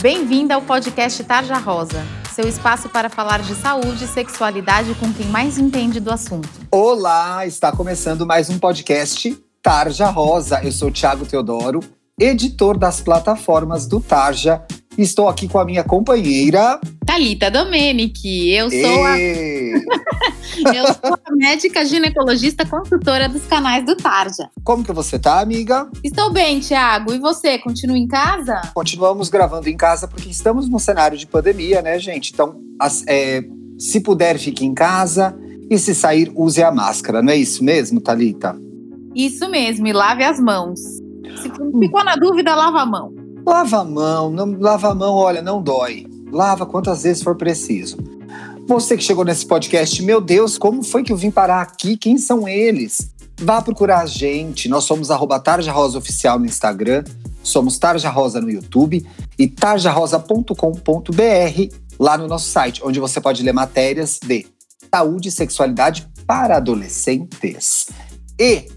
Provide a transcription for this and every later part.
Bem-vinda ao podcast Tarja Rosa, seu espaço para falar de saúde e sexualidade com quem mais entende do assunto. Olá, está começando mais um podcast Tarja Rosa. Eu sou Thiago Teodoro, editor das plataformas do Tarja. Estou aqui com a minha companheira Talita Domenici. Eu sou a Eu sou a médica ginecologista consultora dos canais do Tarja. Como que você tá, amiga? Estou bem, Thiago. E você, continua em casa? Continuamos gravando em casa porque estamos num cenário de pandemia, né, gente? Então, as, é, se puder, fique em casa e se sair, use a máscara. Não é isso mesmo, Talita? Isso mesmo, e lave as mãos. Se ficou na dúvida, lava a mão. Lava a mão, não, lava a mão, olha, não dói. Lava quantas vezes for preciso. Você que chegou nesse podcast, meu Deus, como foi que eu vim parar aqui? Quem são eles? Vá procurar a gente. Nós somos arroba Tarja Rosa Oficial no Instagram, somos Tarja Rosa no YouTube e tarjarosa.com.br lá no nosso site, onde você pode ler matérias de saúde e sexualidade para adolescentes. E,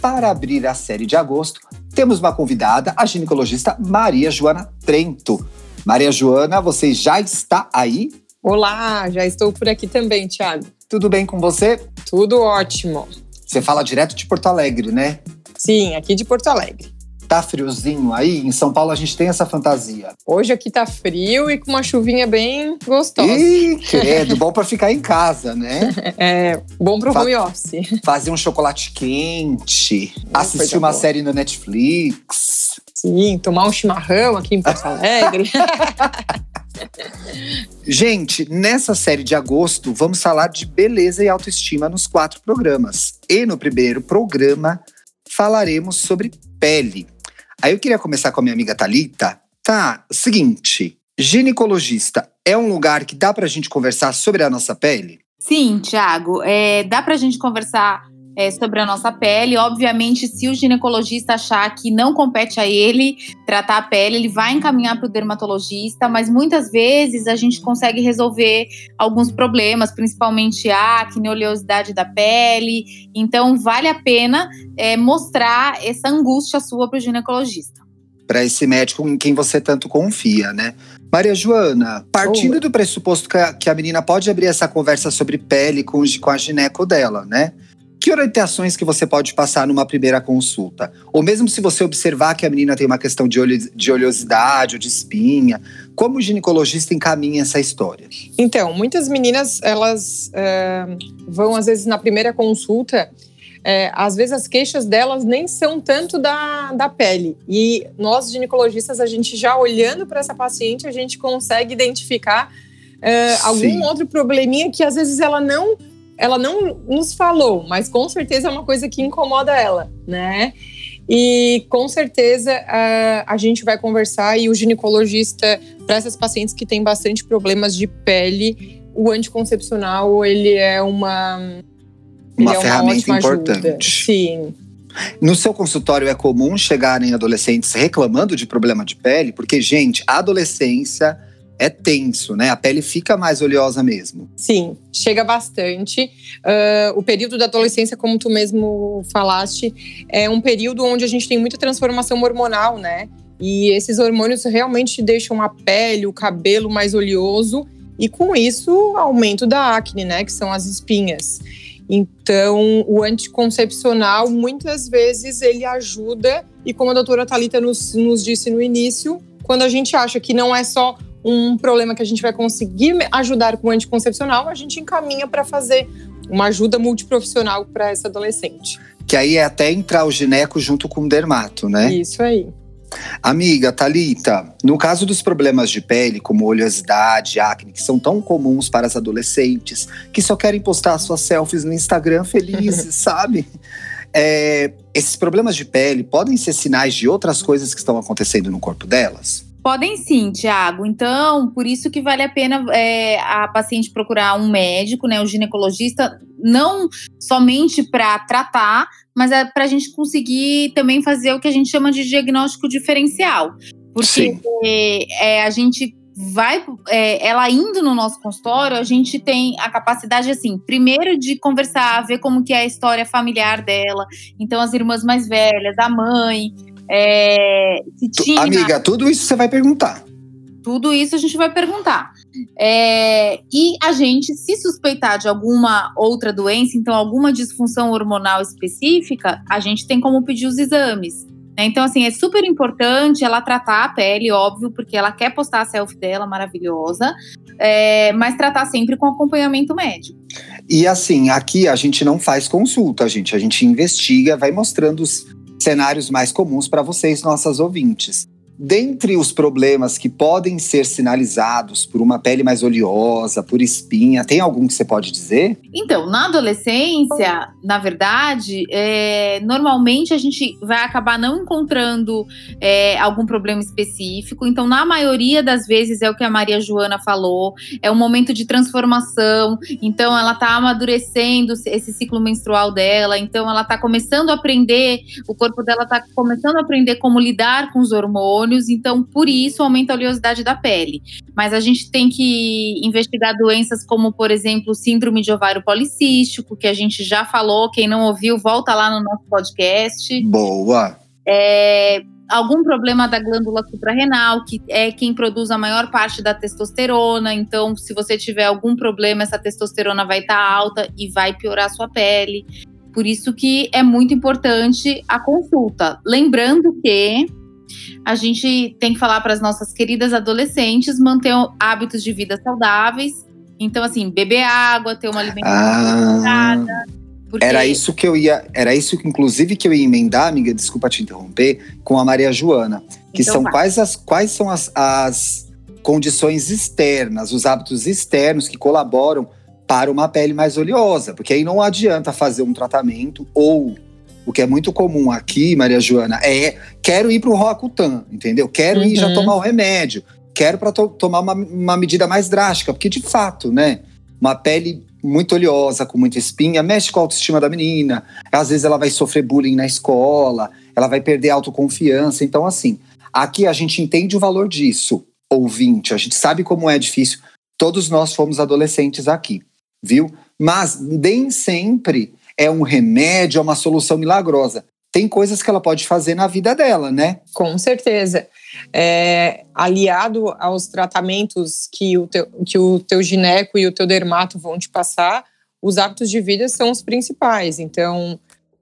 para abrir a série de agosto, temos uma convidada, a ginecologista Maria Joana Trento. Maria Joana, você já está aí? Olá, já estou por aqui também, Thiago. Tudo bem com você? Tudo ótimo. Você fala direto de Porto Alegre, né? Sim, aqui de Porto Alegre. Tá friozinho aí? Em São Paulo a gente tem essa fantasia. Hoje aqui tá frio e com uma chuvinha bem gostosa. Ih, credo, bom para ficar em casa, né? É, bom pro Fa home office. Fazer um chocolate quente, assistir uma boa. série no Netflix. Sim, tomar um chimarrão aqui em Porto Alegre. Gente, nessa série de agosto, vamos falar de beleza e autoestima nos quatro programas. E no primeiro programa, falaremos sobre pele. Aí eu queria começar com a minha amiga Talita. Tá, seguinte, ginecologista é um lugar que dá pra gente conversar sobre a nossa pele? Sim, Thiago, é, dá pra gente conversar é, sobre a nossa pele. Obviamente, se o ginecologista achar que não compete a ele tratar a pele, ele vai encaminhar para o dermatologista, mas muitas vezes a gente consegue resolver alguns problemas, principalmente acne, oleosidade da pele. Então, vale a pena é, mostrar essa angústia sua para o ginecologista. Para esse médico em quem você tanto confia, né? Maria Joana, partindo oh. do pressuposto que a, que a menina pode abrir essa conversa sobre pele com, com a gineco dela, né? Que orientações que você pode passar numa primeira consulta? Ou mesmo se você observar que a menina tem uma questão de, de oleosidade ou de espinha, como o ginecologista encaminha essa história? Então, muitas meninas, elas é, vão às vezes na primeira consulta é, às vezes as queixas delas nem são tanto da, da pele. E nós, ginecologistas, a gente já olhando para essa paciente, a gente consegue identificar é, algum outro probleminha que às vezes ela não ela não nos falou, mas com certeza é uma coisa que incomoda ela, né? E com certeza a, a gente vai conversar e o ginecologista, para essas pacientes que têm bastante problemas de pele, o anticoncepcional ele é uma, uma ferramenta é uma importante. Ajuda. Sim. No seu consultório é comum chegarem adolescentes reclamando de problema de pele, porque gente, a adolescência é tenso, né? A pele fica mais oleosa mesmo. Sim, chega bastante. Uh, o período da adolescência, como tu mesmo falaste, é um período onde a gente tem muita transformação hormonal, né? E esses hormônios realmente deixam a pele, o cabelo mais oleoso e com isso aumento da acne, né? Que são as espinhas. Então, o anticoncepcional muitas vezes ele ajuda e como a doutora Talita nos, nos disse no início, quando a gente acha que não é só um problema que a gente vai conseguir ajudar com o anticoncepcional, a gente encaminha para fazer uma ajuda multiprofissional para essa adolescente. Que aí é até entrar o gineco junto com o dermato, né? Isso aí. Amiga, Talita, no caso dos problemas de pele, como oleosidade, acne, que são tão comuns para as adolescentes, que só querem postar suas selfies no Instagram felizes, sabe? É, esses problemas de pele podem ser sinais de outras coisas que estão acontecendo no corpo delas? Podem sim, Tiago. Então, por isso que vale a pena é, a paciente procurar um médico, né, um ginecologista, não somente para tratar, mas é para a gente conseguir também fazer o que a gente chama de diagnóstico diferencial. Porque é, a gente vai, é, ela indo no nosso consultório, a gente tem a capacidade, assim, primeiro de conversar, ver como que é a história familiar dela. Então, as irmãs mais velhas, a mãe, é, tinha... Amiga, tudo isso você vai perguntar. Tudo isso a gente vai perguntar. É, e a gente, se suspeitar de alguma outra doença, então alguma disfunção hormonal específica, a gente tem como pedir os exames. Né? Então, assim, é super importante ela tratar a pele, óbvio, porque ela quer postar a selfie dela maravilhosa, é, mas tratar sempre com acompanhamento médico. E assim, aqui a gente não faz consulta, gente. A gente investiga, vai mostrando os cenários mais comuns para vocês, nossas ouvintes. Dentre os problemas que podem ser sinalizados por uma pele mais oleosa, por espinha, tem algum que você pode dizer? Então, na adolescência, na verdade, é, normalmente a gente vai acabar não encontrando é, algum problema específico. Então, na maioria das vezes, é o que a Maria Joana falou, é um momento de transformação. Então, ela está amadurecendo esse ciclo menstrual dela. Então, ela está começando a aprender, o corpo dela está começando a aprender como lidar com os hormônios hormônios, então por isso aumenta a oleosidade da pele. Mas a gente tem que investigar doenças como, por exemplo, síndrome de ovário policístico, que a gente já falou. Quem não ouviu, volta lá no nosso podcast. Boa! É, algum problema da glândula suprarrenal, que é quem produz a maior parte da testosterona. Então, se você tiver algum problema, essa testosterona vai estar tá alta e vai piorar a sua pele. Por isso que é muito importante a consulta. Lembrando que a gente tem que falar para as nossas queridas adolescentes manter hábitos de vida saudáveis. Então, assim, beber água, ter uma alimentação ah, porque... Era isso que eu ia, era isso que inclusive que eu ia emendar, amiga, desculpa te interromper, com a Maria Joana, que então, são quais as quais são as, as condições externas, os hábitos externos que colaboram para uma pele mais oleosa, porque aí não adianta fazer um tratamento ou o que é muito comum aqui, Maria Joana, é quero ir para o Roacutan, entendeu? Quero uhum. ir já uhum. tomar o remédio, quero para to tomar uma, uma medida mais drástica, porque de fato, né, uma pele muito oleosa, com muita espinha, mexe com a autoestima da menina. Às vezes ela vai sofrer bullying na escola, ela vai perder a autoconfiança. Então, assim, aqui a gente entende o valor disso, ouvinte. A gente sabe como é difícil. Todos nós fomos adolescentes aqui, viu? Mas nem sempre é um remédio, é uma solução milagrosa. Tem coisas que ela pode fazer na vida dela, né? Com certeza. É, aliado aos tratamentos que o, teu, que o teu gineco e o teu dermato vão te passar, os hábitos de vida são os principais. Então,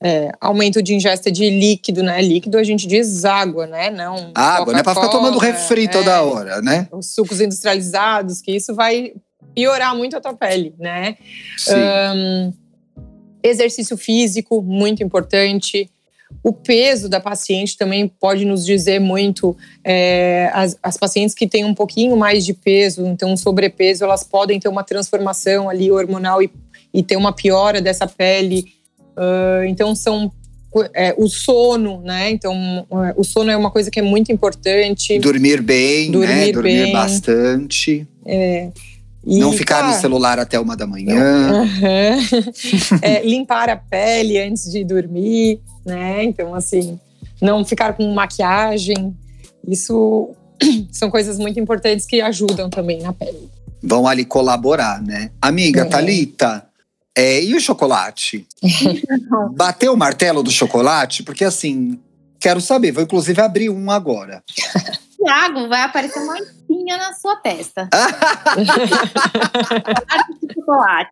é, aumento de ingesta de líquido, né? Líquido a gente diz água, né? Não água, não é para ficar tomando refri toda é, hora, né? Os sucos industrializados, que isso vai piorar muito a tua pele, né? Sim. Um, Exercício físico, muito importante. O peso da paciente também pode nos dizer muito. É, as, as, pacientes que têm um pouquinho mais de peso, então sobrepeso, elas podem ter uma transformação ali hormonal e, e ter uma piora dessa pele. Uh, então são é, o sono, né? Então, é, o sono é uma coisa que é muito importante. Dormir bem, né? Dormir né? Dormir bem. bastante. É. E, não ficar no celular até uma da manhã. Uhum. é, limpar a pele antes de dormir, né? Então, assim, não ficar com maquiagem. Isso são coisas muito importantes que ajudam também na pele. Vão ali colaborar, né? Amiga, é. Thalita, é, e o chocolate? Bateu o martelo do chocolate? Porque assim, quero saber, vou inclusive abrir um agora. Tiago, vai aparecer uma espinha na sua testa. chocolate.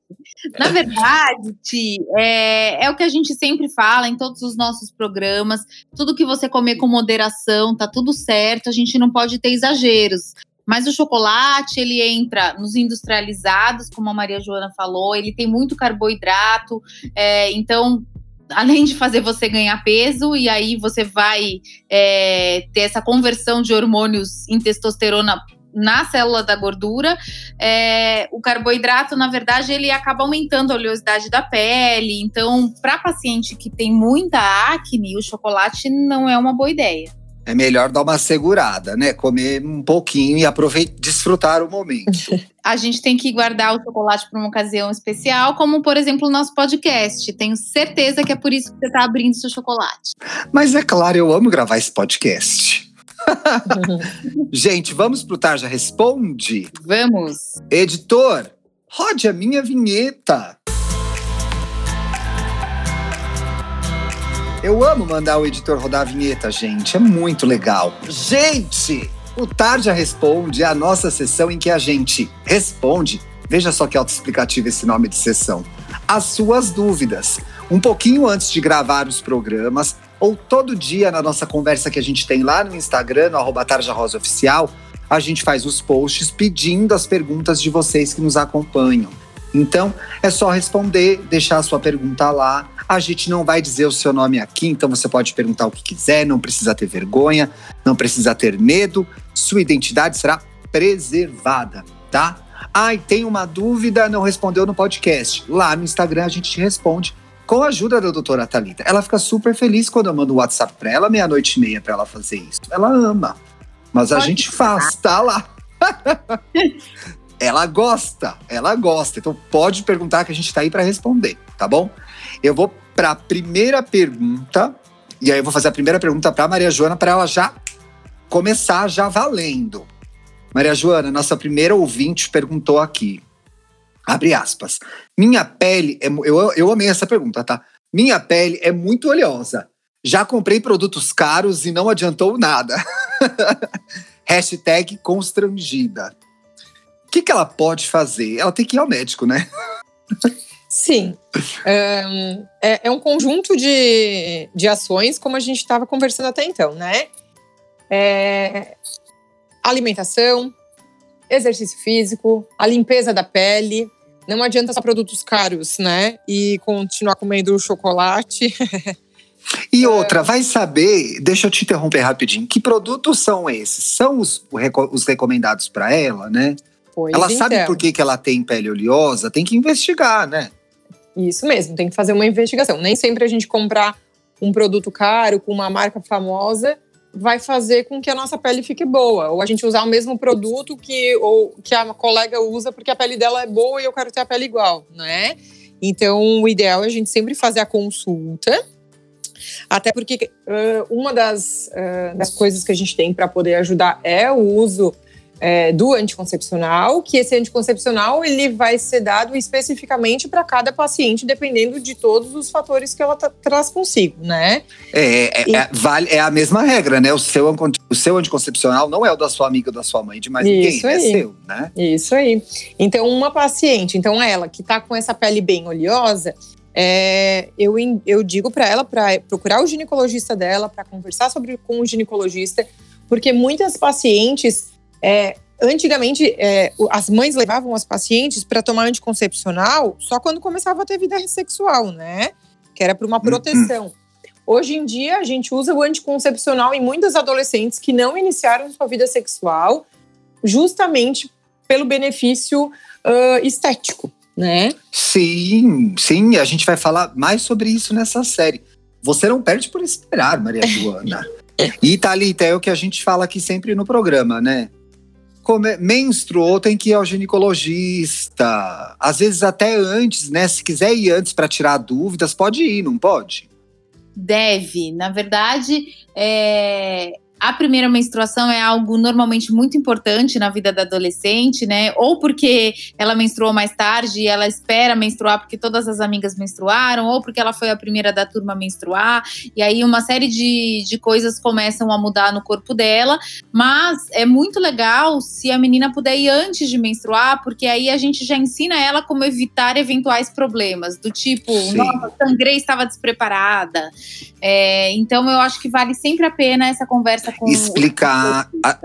Na verdade, Ti, é, é o que a gente sempre fala em todos os nossos programas. Tudo que você comer com moderação, tá tudo certo. A gente não pode ter exageros. Mas o chocolate, ele entra nos industrializados, como a Maria Joana falou, ele tem muito carboidrato, é, então além de fazer você ganhar peso, e aí você vai é, ter essa conversão de hormônios em testosterona na célula da gordura, é, o carboidrato, na verdade, ele acaba aumentando a oleosidade da pele. Então, para paciente que tem muita acne, o chocolate não é uma boa ideia é melhor dar uma segurada, né? Comer um pouquinho e aproveitar, desfrutar o momento. a gente tem que guardar o chocolate para uma ocasião especial, como por exemplo o nosso podcast. Tenho certeza que é por isso que você está abrindo seu chocolate. Mas é claro, eu amo gravar esse podcast. gente, vamos pro Tarja Responde? Vamos. Editor, rode a minha vinheta. Eu amo mandar o editor rodar a vinheta, gente. É muito legal. Gente, O Tarja Responde é a nossa sessão em que a gente responde, veja só que autoexplicativo esse nome de sessão, as suas dúvidas. Um pouquinho antes de gravar os programas, ou todo dia na nossa conversa que a gente tem lá no Instagram, no arroba Oficial, a gente faz os posts pedindo as perguntas de vocês que nos acompanham. Então, é só responder, deixar a sua pergunta lá. A gente não vai dizer o seu nome aqui, então você pode perguntar o que quiser, não precisa ter vergonha, não precisa ter medo. Sua identidade será preservada, tá? Ai, ah, tem uma dúvida, não respondeu no podcast. Lá no Instagram a gente te responde com a ajuda da doutora Talita. Ela fica super feliz quando eu mando um WhatsApp para ela, meia-noite e meia, para ela fazer isso. Ela ama. Mas a gente faz, tá lá. ela gosta, ela gosta. Então pode perguntar que a gente está aí para responder, tá bom? Eu vou para a primeira pergunta, e aí eu vou fazer a primeira pergunta para Maria Joana para ela já começar já valendo. Maria Joana, nossa primeira ouvinte perguntou aqui. Abre aspas. Minha pele é. Eu, eu amei essa pergunta, tá? Minha pele é muito oleosa. Já comprei produtos caros e não adiantou nada. Hashtag constrangida. O que, que ela pode fazer? Ela tem que ir ao médico, né? Sim. Um, é, é, um conjunto de, de ações, como a gente estava conversando até então, né? É, alimentação, exercício físico, a limpeza da pele. Não adianta só produtos caros, né? E continuar comendo chocolate. E outra, vai saber, deixa eu te interromper rapidinho, que produtos são esses? São os, os recomendados para ela, né? Pois ela então. sabe por que, que ela tem pele oleosa, tem que investigar, né? Isso mesmo, tem que fazer uma investigação. Nem sempre a gente comprar um produto caro com uma marca famosa vai fazer com que a nossa pele fique boa. Ou a gente usar o mesmo produto que, ou, que a colega usa porque a pele dela é boa e eu quero ter a pele igual, né? Então, o ideal é a gente sempre fazer a consulta até porque uh, uma das, uh, das coisas que a gente tem para poder ajudar é o uso é, do anticoncepcional, que esse anticoncepcional ele vai ser dado especificamente para cada paciente, dependendo de todos os fatores que ela traz consigo, né? É, é, e... é, vale, é a mesma regra, né? O seu, o seu anticoncepcional não é o da sua amiga ou da sua mãe, de mais Isso ninguém, é aí. é seu, né? Isso aí. Então, uma paciente, então ela que está com essa pele bem oleosa, é, eu, eu digo para ela para procurar o ginecologista dela, para conversar sobre com o ginecologista, porque muitas pacientes, é, antigamente, é, as mães levavam as pacientes para tomar anticoncepcional só quando começava a ter vida sexual, né? Que era para uma proteção. Hoje em dia, a gente usa o anticoncepcional em muitas adolescentes que não iniciaram sua vida sexual, justamente pelo benefício uh, estético né? Sim, sim, a gente vai falar mais sobre isso nessa série. Você não perde por esperar, Maria Joana. e Thalita, é o que a gente fala aqui sempre no programa, né? Come, menstruou, tem que ir ao ginecologista. Às vezes até antes, né? Se quiser ir antes para tirar dúvidas, pode ir, não pode? Deve. Na verdade, é, a primeira menstruação é algo normalmente muito importante na vida da adolescente, né? Ou porque ela menstruou mais tarde e ela espera menstruar porque todas as amigas menstruaram, ou porque ela foi a primeira da turma a menstruar. E aí uma série de, de coisas começam a mudar no corpo dela. Mas é muito legal se a menina puder ir antes de menstruar, porque aí a gente já ensina ela como evitar eventuais problemas, do tipo, Sim. nossa, sangrei, estava despreparada. É, então eu acho que vale sempre a pena essa conversa com explicar a,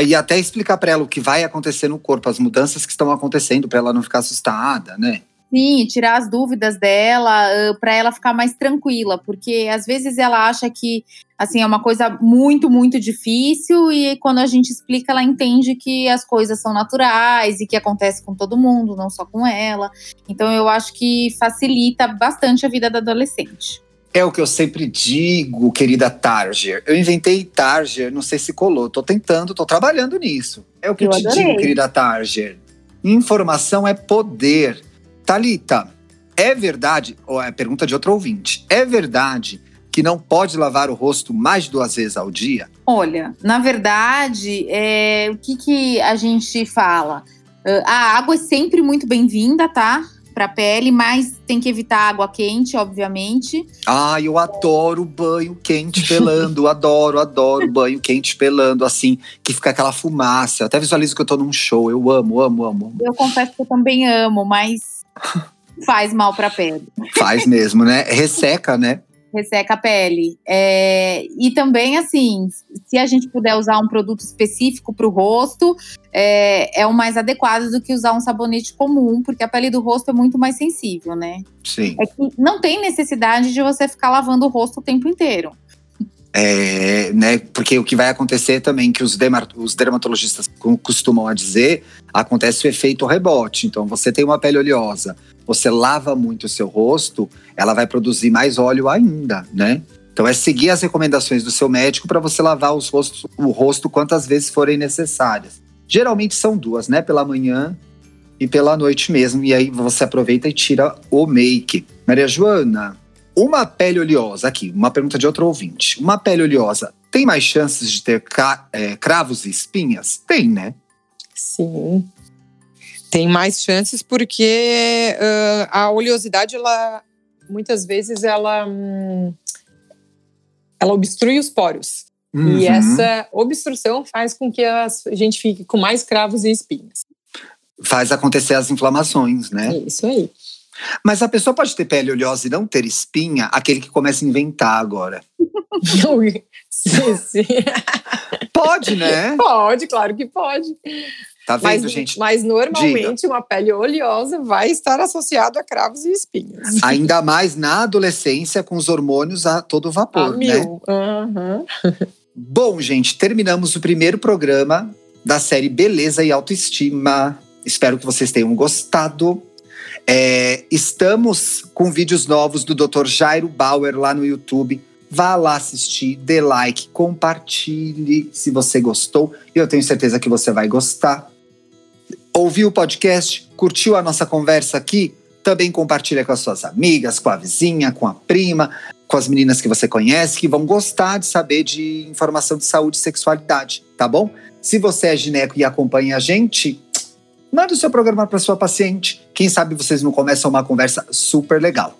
e até explicar para ela o que vai acontecer no corpo, as mudanças que estão acontecendo para ela não ficar assustada, né? Sim, tirar as dúvidas dela, uh, para ela ficar mais tranquila, porque às vezes ela acha que assim é uma coisa muito, muito difícil e quando a gente explica, ela entende que as coisas são naturais e que acontece com todo mundo, não só com ela. Então eu acho que facilita bastante a vida da adolescente. É o que eu sempre digo, querida Targer. Eu inventei Targer, não sei se colou. Tô tentando, tô trabalhando nisso. É o que eu, eu te adorei. digo, querida Targer. Informação é poder. Talita, é verdade? Ou é pergunta de outro ouvinte. É verdade que não pode lavar o rosto mais de duas vezes ao dia? Olha, na verdade, é, o que, que a gente fala? Uh, a água é sempre muito bem-vinda, tá? Para a pele, mas tem que evitar água quente, obviamente. Ah, eu adoro banho quente pelando, adoro, adoro banho quente pelando, assim, que fica aquela fumaça. Eu até visualizo que eu tô num show, eu amo, amo, amo. Eu confesso que eu também amo, mas faz mal para a pele. Faz mesmo, né? Resseca, né? Resseca a pele. É, e também, assim, se a gente puder usar um produto específico para o rosto, é, é, o mais adequado do que usar um sabonete comum, porque a pele do rosto é muito mais sensível, né? Sim. É que não tem necessidade de você ficar lavando o rosto o tempo inteiro. É, né, porque o que vai acontecer também, que os, os dermatologistas costumam dizer, acontece o efeito rebote. Então, você tem uma pele oleosa, você lava muito o seu rosto, ela vai produzir mais óleo ainda, né? Então é seguir as recomendações do seu médico para você lavar os rostos, o rosto quantas vezes forem necessárias. Geralmente são duas, né? Pela manhã e pela noite mesmo. E aí você aproveita e tira o make. Maria Joana, uma pele oleosa, aqui, uma pergunta de outro ouvinte. Uma pele oleosa tem mais chances de ter é, cravos e espinhas? Tem, né? Sim tem mais chances porque uh, a oleosidade, ela muitas vezes ela, hum, ela obstrui os poros. Uhum. E essa obstrução faz com que a gente fique com mais cravos e espinhas. Faz acontecer as inflamações, né? Isso aí. Mas a pessoa pode ter pele oleosa e não ter espinha, aquele que começa a inventar agora. sim, sim. Pode, né? Pode, claro que pode. Tá vendo, mas, gente? Mas normalmente Diga. uma pele oleosa vai estar associado a cravos e espinhas. Ainda mais na adolescência, com os hormônios a todo vapor, a né? Uhum. Bom, gente, terminamos o primeiro programa da série Beleza e Autoestima. Espero que vocês tenham gostado. É, estamos com vídeos novos do Dr. Jairo Bauer lá no YouTube. Vá lá assistir, dê like, compartilhe se você gostou. Eu tenho certeza que você vai gostar ouviu o podcast, curtiu a nossa conversa aqui, também compartilha com as suas amigas, com a vizinha, com a prima, com as meninas que você conhece, que vão gostar de saber de informação de saúde e sexualidade, tá bom? Se você é gineco e acompanha a gente, manda o seu programa para sua paciente. Quem sabe vocês não começam uma conversa super legal.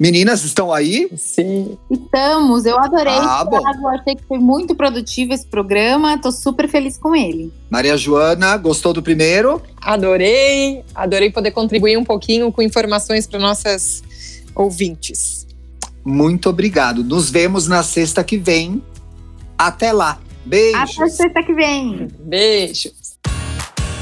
Meninas, estão aí? Sim. Estamos. Eu adorei. Ah, bom. Achei que foi muito produtivo esse programa. Tô super feliz com ele. Maria Joana, gostou do primeiro? Adorei. Adorei poder contribuir um pouquinho com informações para nossas ouvintes. Muito obrigado. Nos vemos na sexta que vem. Até lá. Beijos. Até sexta que vem. Beijos.